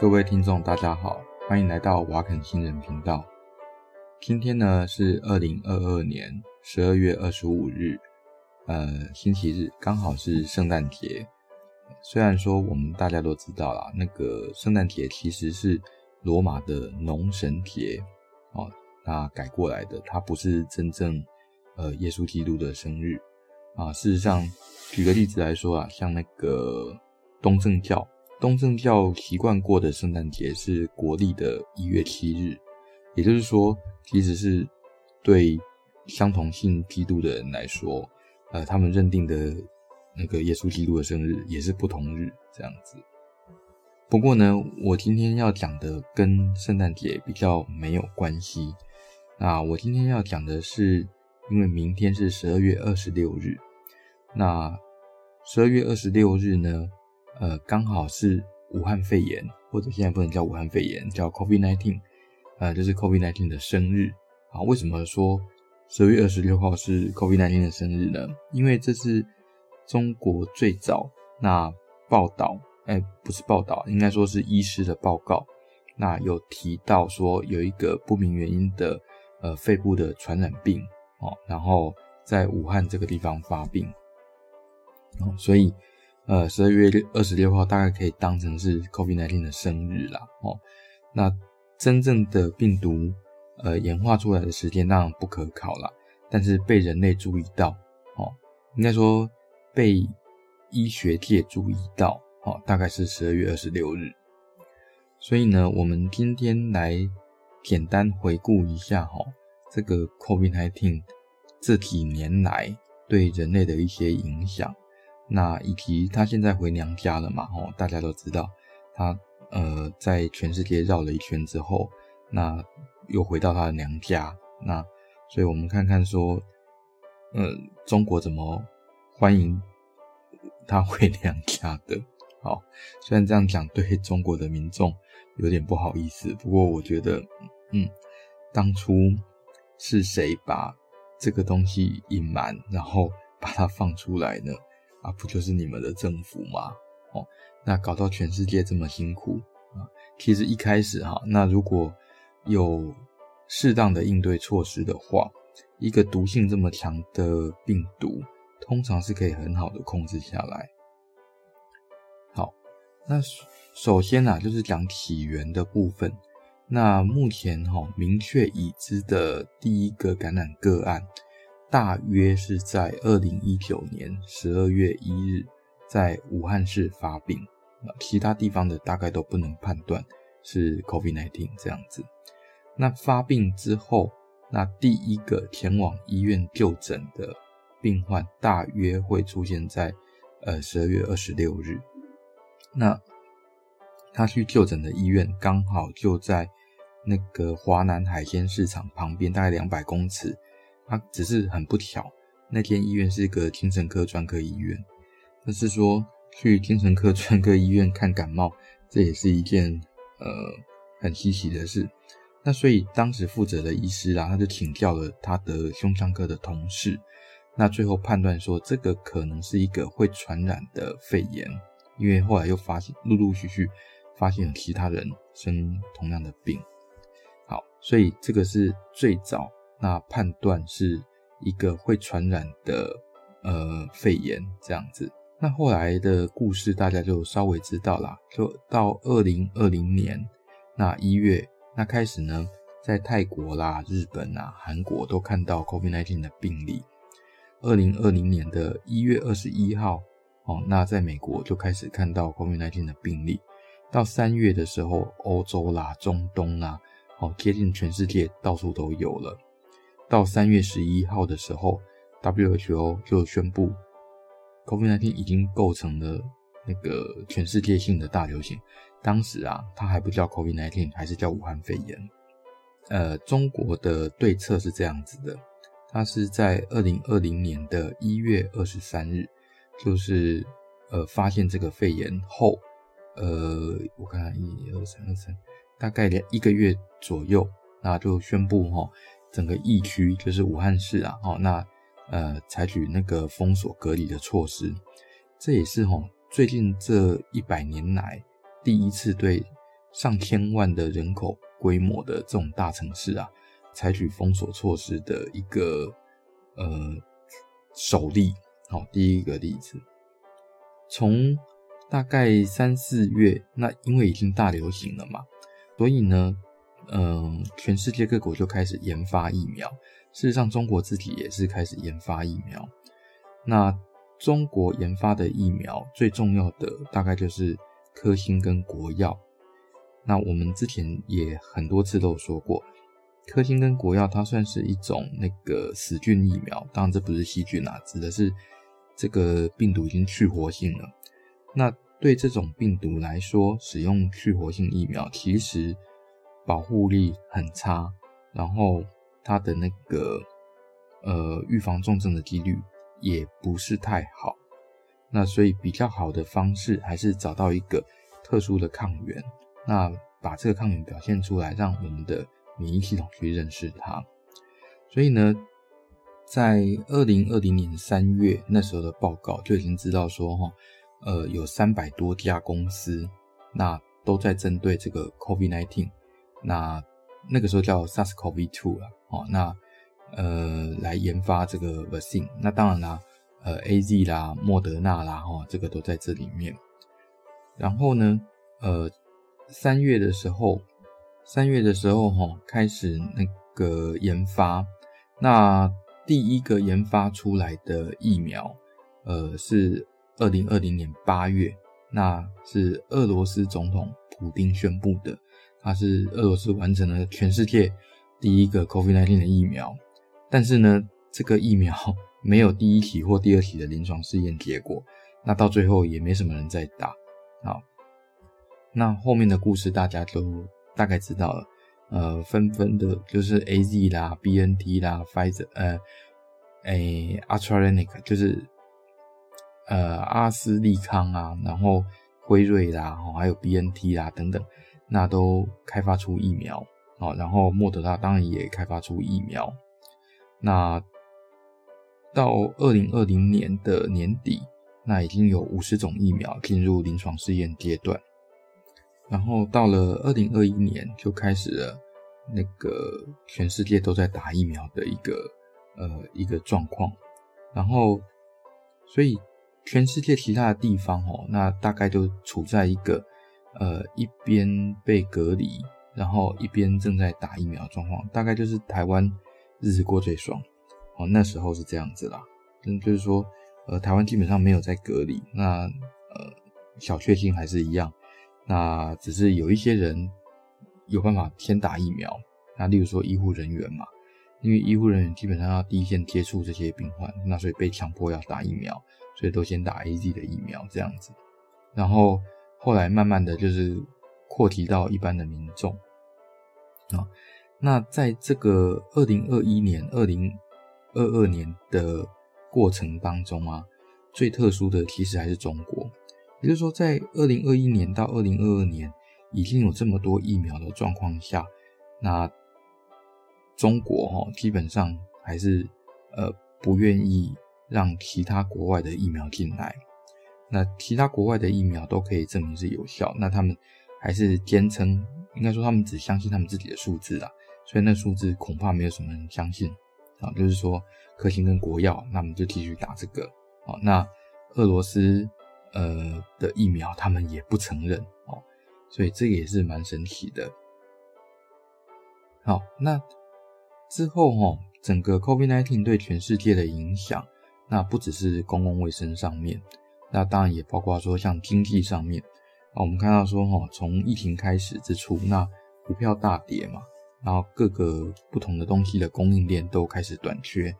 各位听众，大家好，欢迎来到瓦肯新人频道。今天呢是二零二二年十二月二十五日，呃，星期日，刚好是圣诞节。虽然说我们大家都知道啦，那个圣诞节其实是罗马的农神节哦，那改过来的，它不是真正呃耶稣基督的生日啊。事实上，举个例子来说啊，像那个东正教，东正教习惯过的圣诞节是国历的一月七日，也就是说，其实是对相同信基督的人来说，呃，他们认定的。那个耶稣基督的生日也是不同日这样子。不过呢，我今天要讲的跟圣诞节比较没有关系。那我今天要讲的是，因为明天是十二月二十六日，那十二月二十六日呢，呃，刚好是武汉肺炎，或者现在不能叫武汉肺炎，叫 COVID-19，呃，就是 COVID-19 的生日。啊，为什么说十二月二十六号是 COVID-19 的生日呢？因为这是。中国最早那报道，哎、不是报道，应该说是医师的报告。那有提到说有一个不明原因的呃肺部的传染病哦，然后在武汉这个地方发病，哦，所以呃十二月二十六号大概可以当成是 COVID-19 的生日啦哦。那真正的病毒呃演化出来的时间当然不可考啦，但是被人类注意到哦，应该说。被医学界注意到，哦，大概是十二月二十六日。所以呢，我们今天来简单回顾一下，哈，这个 COVID-19 这几年来对人类的一些影响。那以及他现在回娘家了嘛，哦，大家都知道，他呃在全世界绕了一圈之后，那又回到他的娘家。那所以我们看看说，呃，中国怎么欢迎他回 娘家的。好，虽然这样讲对中国的民众有点不好意思，不过我觉得，嗯，当初是谁把这个东西隐瞒，然后把它放出来呢？啊，不就是你们的政府吗？哦，那搞到全世界这么辛苦啊！其实一开始哈，那如果有适当的应对措施的话，一个毒性这么强的病毒。通常是可以很好的控制下来。好，那首先呢、啊，就是讲起源的部分。那目前哈、明确已知的第一个感染个案，大约是在二零一九年十二月一日，在武汉市发病。其他地方的大概都不能判断是 COVID-19 这样子。那发病之后，那第一个前往医院就诊的。病患大约会出现在呃十二月二十六日，那他去就诊的医院刚好就在那个华南海鲜市场旁边，大概两百公尺。他只是很不巧，那间医院是一个精神科专科医院。但是说去精神科专科医院看感冒，这也是一件呃很稀奇的事。那所以当时负责的医师啊，他就请教了他的胸腔科的同事。那最后判断说，这个可能是一个会传染的肺炎，因为后来又发现陆陆续续发现有其他人生同样的病。好，所以这个是最早那判断是一个会传染的呃肺炎这样子。那后来的故事大家就稍微知道啦，就到二零二零年那一月那开始呢，在泰国啦、日本啊、韩国都看到 COVID-19 的病例。二零二零年的一月二十一号，哦，那在美国就开始看到 COVID-19 的病例。到三月的时候，欧洲啦、中东啦，哦，接近全世界到处都有了。到三月十一号的时候，WHO 就宣布 COVID-19 已经构成了那个全世界性的大流行。当时啊，它还不叫 COVID-19，还是叫武汉肺炎。呃，中国的对策是这样子的。它是在二零二零年的一月二十三日，就是呃发现这个肺炎后，呃，我看看一二三二三，大概两一个月左右，那就宣布哈，整个疫区就是武汉市啊，哦，那呃采取那个封锁隔离的措施，这也是哈最近这一百年来第一次对上千万的人口规模的这种大城市啊，采取封锁措施的一个呃首例。好，第一个例子，从大概三四月，那因为已经大流行了嘛，所以呢，嗯，全世界各国就开始研发疫苗。事实上，中国自己也是开始研发疫苗。那中国研发的疫苗最重要的大概就是科兴跟国药。那我们之前也很多次都有说过，科兴跟国药它算是一种那个死菌疫苗，当然这不是细菌啊，指的是这个病毒已经去活性了。那对这种病毒来说，使用去活性疫苗其实保护力很差，然后它的那个呃预防重症的几率也不是太好。那所以比较好的方式还是找到一个特殊的抗原，那把这个抗原表现出来，让我们的免疫系统去认识它。所以呢，在二零二零年三月那时候的报告就已经知道说，哈，呃，有三百多家公司，那都在针对这个 COVID-19，那那个时候叫 SARS-CoV-2 啊，哦，那呃来研发这个 vaccine。那当然啦，呃，AZ 啦、莫德纳啦，哈，这个都在这里面。然后呢，呃，三月的时候，三月的时候，哈，开始那个研发，那。第一个研发出来的疫苗，呃，是二零二零年八月，那是俄罗斯总统普丁宣布的，他是俄罗斯完成了全世界第一个 COVID-19 的疫苗，但是呢，这个疫苗 没有第一期或第二期的临床试验结果，那到最后也没什么人在打，好，那后面的故事大家都大概知道了。呃，纷纷的，就是 A Z 啦、B N T 啦、Pfizer，呃，诶，AstraZeneca 就是呃阿斯利康啊，然后辉瑞啦，还有 B N T 啦等等，那都开发出疫苗啊。然后莫德纳当然也开发出疫苗。那到二零二零年的年底，那已经有五十种疫苗进入临床试验阶段。然后到了二零二一年，就开始了那个全世界都在打疫苗的一个呃一个状况。然后，所以全世界其他的地方哦，那大概就处在一个呃一边被隔离，然后一边正在打疫苗状况。大概就是台湾日子过最爽哦，那时候是这样子啦。嗯，就是说呃台湾基本上没有在隔离，那呃小确幸还是一样。那只是有一些人有办法先打疫苗，那例如说医护人员嘛，因为医护人员基本上要第一线接触这些病患，那所以被强迫要打疫苗，所以都先打 AZ 的疫苗这样子，然后后来慢慢的就是扩及到一般的民众啊。那在这个二零二一年、二零二二年的过程当中啊，最特殊的其实还是中国。也就是说，在二零二一年到二零二二年已经有这么多疫苗的状况下，那中国哈基本上还是呃不愿意让其他国外的疫苗进来。那其他国外的疫苗都可以证明是有效，那他们还是坚称，应该说他们只相信他们自己的数字啦，所以那数字恐怕没有什么人相信啊。就是说科兴跟国药，那我们就继续打这个啊。那俄罗斯。呃的疫苗，他们也不承认哦，所以这个也是蛮神奇的。好，那之后哦，整个 COVID-19 对全世界的影响，那不只是公共卫生上面，那当然也包括说像经济上面啊。我们看到说哈，从疫情开始之初，那股票大跌嘛，然后各个不同的东西的供应链都开始短缺，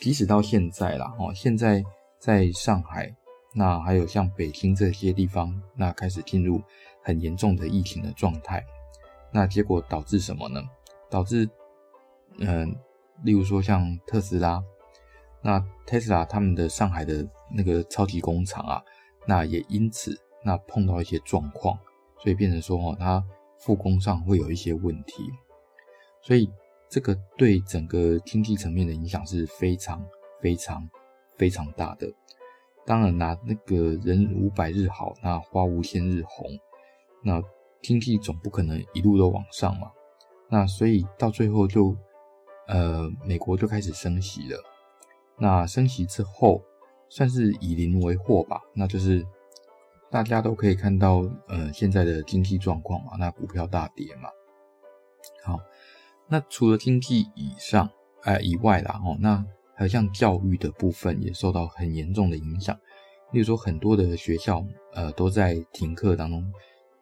即使到现在啦，哦，现在在上海。那还有像北京这些地方，那开始进入很严重的疫情的状态，那结果导致什么呢？导致，嗯、例如说像特斯拉，那特斯拉他们的上海的那个超级工厂啊，那也因此那碰到一些状况，所以变成说哦，它复工上会有一些问题，所以这个对整个经济层面的影响是非常非常非常大的。当然啦，那个人无百日好，那花无千日红。那经济总不可能一路都往上嘛，那所以到最后就，呃，美国就开始升息了。那升息之后，算是以邻为祸吧，那就是大家都可以看到，呃，现在的经济状况嘛，那股票大跌嘛。好，那除了经济以上，呃，以外啦，哦，那还有像教育的部分也受到很严重的影响。例如说，很多的学校，呃，都在停课当中。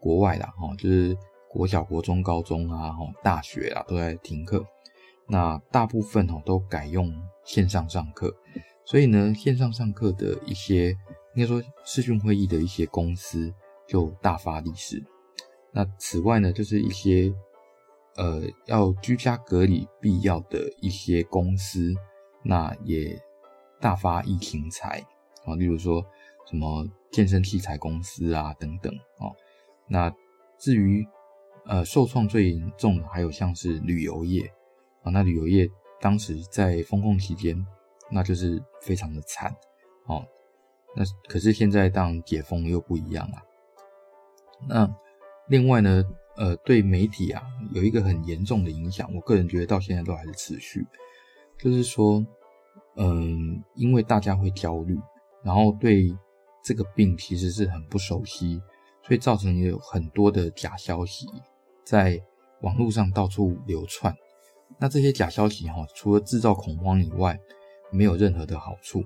国外啦，哈，就是国小、国中、高中啊，哈，大学啊，都在停课。那大部分哦，都改用线上上课。所以呢，线上上课的一些，应该说视讯会议的一些公司就大发利市。那此外呢，就是一些呃要居家隔离必要的一些公司，那也大发疫情财啊，例如说。什么健身器材公司啊，等等哦。那至于呃受创最严重的，还有像是旅游业啊。那旅游业当时在封控期间，那就是非常的惨哦。那可是现在当解封又不一样了。那另外呢，呃，对媒体啊有一个很严重的影响，我个人觉得到现在都还是持续，就是说，嗯，因为大家会焦虑，然后对。这个病其实是很不熟悉，所以造成有很多的假消息在网络上到处流窜。那这些假消息哈，除了制造恐慌以外，没有任何的好处。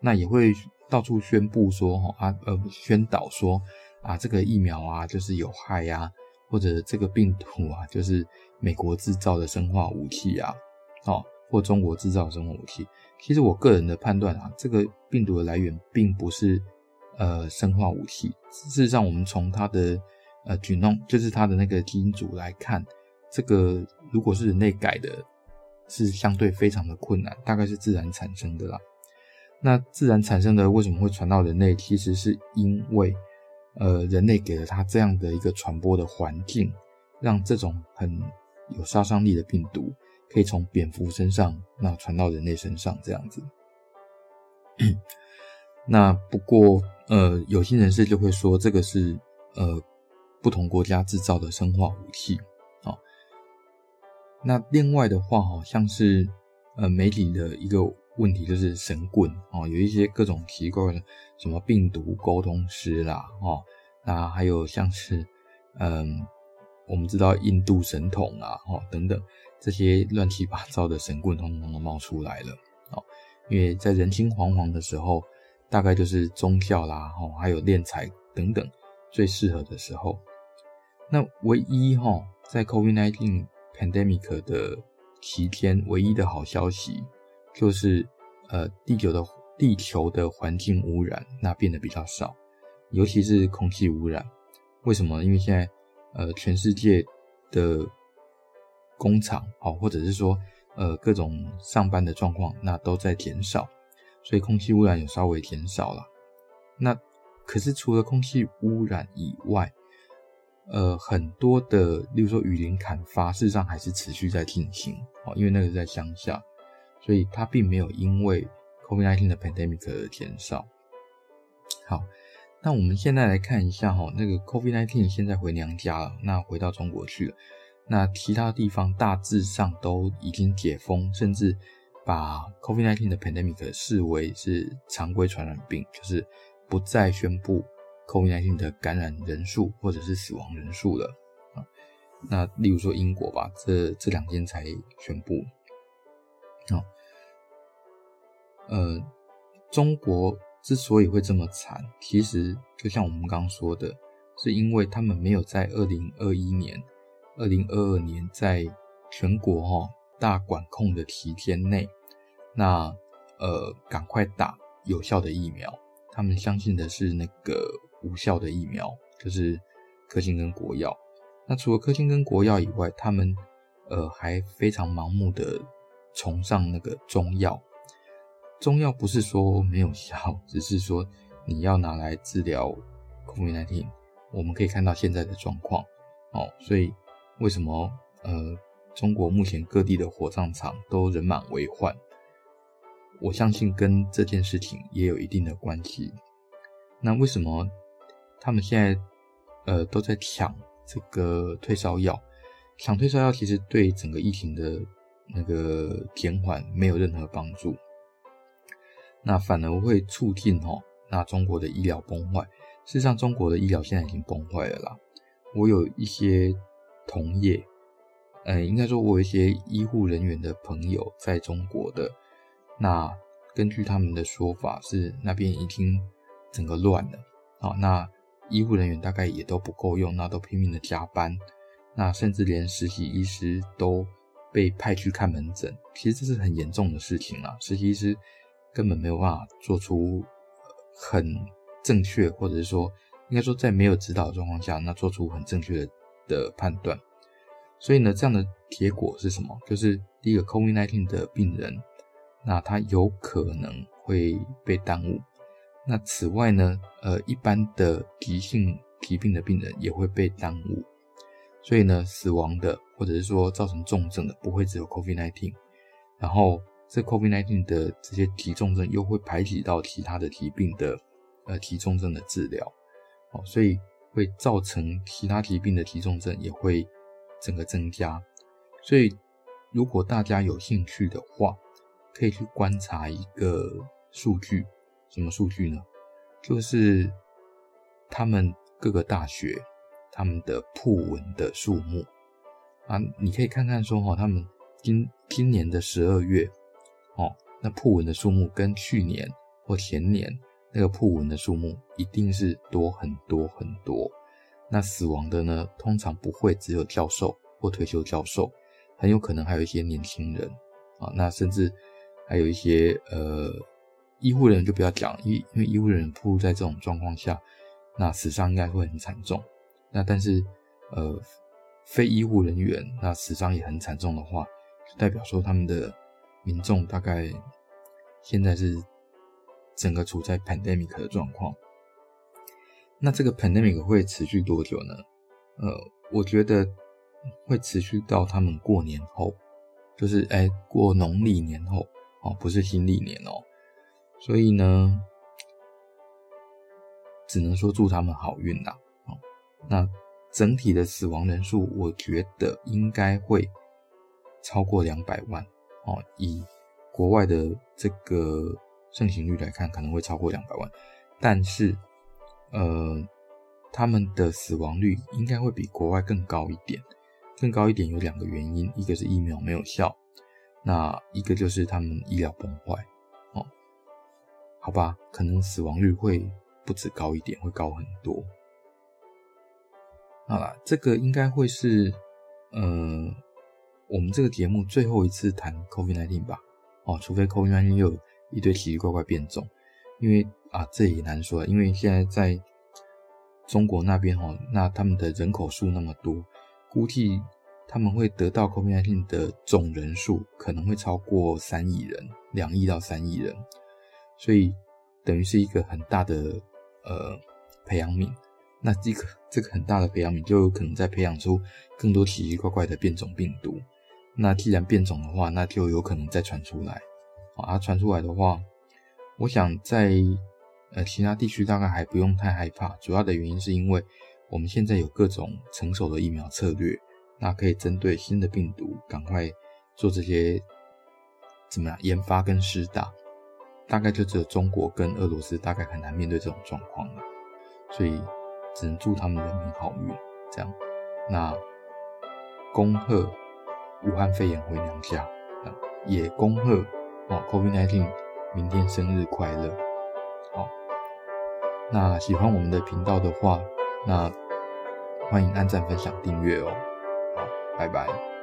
那也会到处宣布说哈啊呃宣导说啊这个疫苗啊就是有害呀，或者这个病毒啊就是美国制造的生化武器啊，哦或中国制造的生化武器。其实我个人的判断啊，这个病毒的来源并不是。呃，生化武器。事实上，我们从它的呃举动就是它的那个基因组来看，这个如果是人类改的，是相对非常的困难，大概是自然产生的啦。那自然产生的为什么会传到人类？其实是因为呃，人类给了它这样的一个传播的环境，让这种很有杀伤力的病毒可以从蝙蝠身上那传到人类身上，这样子。那不过。呃，有心人士就会说这个是呃不同国家制造的生化武器、那另外的话，好像是呃媒体的一个问题就是神棍哦，有一些各种奇怪的什么病毒沟通师啦哦，那还有像是嗯我们知道印度神童啊哦等等这些乱七八糟的神棍，通通都冒出来了哦，因为在人心惶惶的时候。大概就是宗教啦，吼，还有敛财等等最适合的时候。那唯一哈，在 COVID-19 pandemic 的期间，唯一的好消息就是，呃，地球的地球的环境污染那变得比较少，尤其是空气污染。为什么？因为现在呃，全世界的工厂，哦，或者是说呃各种上班的状况，那都在减少。所以空气污染有稍微减少了，那可是除了空气污染以外，呃，很多的，例如说雨林砍伐，事实上还是持续在进行哦，因为那个是在乡下，所以它并没有因为 COVID-19 的 pandemic 而减少。好，那我们现在来看一下哈，那个 COVID-19 现在回娘家了，那回到中国去了，那其他地方大致上都已经解封，甚至。把 COVID-19 的 pandemic 视为是常规传染病，就是不再宣布 COVID-19 的感染人数或者是死亡人数了啊。那例如说英国吧，这这两天才宣布。啊，呃，中国之所以会这么惨，其实就像我们刚刚说的，是因为他们没有在二零二一年、二零二二年在全国哈。大管控的期间内，那呃，赶快打有效的疫苗。他们相信的是那个无效的疫苗，就是科兴跟国药。那除了科兴跟国药以外，他们呃还非常盲目的崇尚那个中药。中药不是说没有效，只是说你要拿来治疗 COVID-19。我们可以看到现在的状况哦，所以为什么呃？中国目前各地的火葬场都人满为患，我相信跟这件事情也有一定的关系。那为什么他们现在呃都在抢这个退烧药，抢退烧药其实对整个疫情的那个减缓没有任何帮助，那反而会促进哦，那中国的医疗崩坏。事实上，中国的医疗现在已经崩坏了啦。我有一些同业，嗯，应该说，我有一些医护人员的朋友在中国的。那根据他们的说法，是那边已经整个乱了。好，那医护人员大概也都不够用，那都拼命的加班。那甚至连实习医师都被派去看门诊。其实这是很严重的事情啊！实习医师根本没有办法做出很正确，或者是说。应该说，在没有指导的状况下，那做出很正确的的判断。所以呢，这样的结果是什么？就是第一个，COVID-19 的病人，那他有可能会被耽误。那此外呢，呃，一般的急性疾病的病人也会被耽误。所以呢，死亡的或者是说造成重症的不会只有 COVID-19，然后这 COVID-19 的这些急重症又会排挤到其他的疾病的呃急重症的治疗。哦所以会造成其他疾病的急重症也会整个增加。所以如果大家有兴趣的话，可以去观察一个数据，什么数据呢？就是他们各个大学他们的论文的数目啊，你可以看看说哈，他们今今年的十二月哦，那论文的数目跟去年或前年。那个论文的数目一定是多很多很多，那死亡的呢，通常不会只有教授或退休教授，很有可能还有一些年轻人啊，那甚至还有一些呃医护人员就不要讲，因因为医护人员暴露在这种状况下，那死伤应该会很惨重。那但是呃非医护人员那死伤也很惨重的话，就代表说他们的民众大概现在是。整个处在 pandemic 的状况，那这个 pandemic 会持续多久呢？呃，我觉得会持续到他们过年后，就是哎过农历年后哦，不是新历年哦。所以呢，只能说祝他们好运啦。哦，那整体的死亡人数，我觉得应该会超过两百万哦，以国外的这个。盛行率来看，可能会超过两百万，但是，呃，他们的死亡率应该会比国外更高一点。更高一点有两个原因，一个是疫苗没有效，那一个就是他们医疗崩坏。好吧，可能死亡率会不止高一点，会高很多。好啦，这个应该会是，呃，我们这个节目最后一次谈 COVID-19 吧？哦，除非 COVID-19 又有。一堆奇奇怪怪变种，因为啊，这也难说，因为现在在中国那边哈，那他们的人口数那么多，估计他们会得到 COVID-19 的总人数可能会超过三亿人，两亿到三亿人，所以等于是一个很大的呃培养皿。那这个这个很大的培养皿就有可能再培养出更多奇奇怪怪的变种病毒。那既然变种的话，那就有可能再传出来。啊，传出来的话，我想在呃其他地区大概还不用太害怕。主要的原因是因为我们现在有各种成熟的疫苗策略，那可以针对新的病毒赶快做这些怎么样研发跟施打。大概就只有中国跟俄罗斯大概很难面对这种状况了，所以只能祝他们人民好运。这样，那恭贺武汉肺炎回娘家，也恭贺。哦，COVID-19，明天生日快乐！好，那喜欢我们的频道的话，那欢迎按赞、分享、订阅哦。好，拜拜。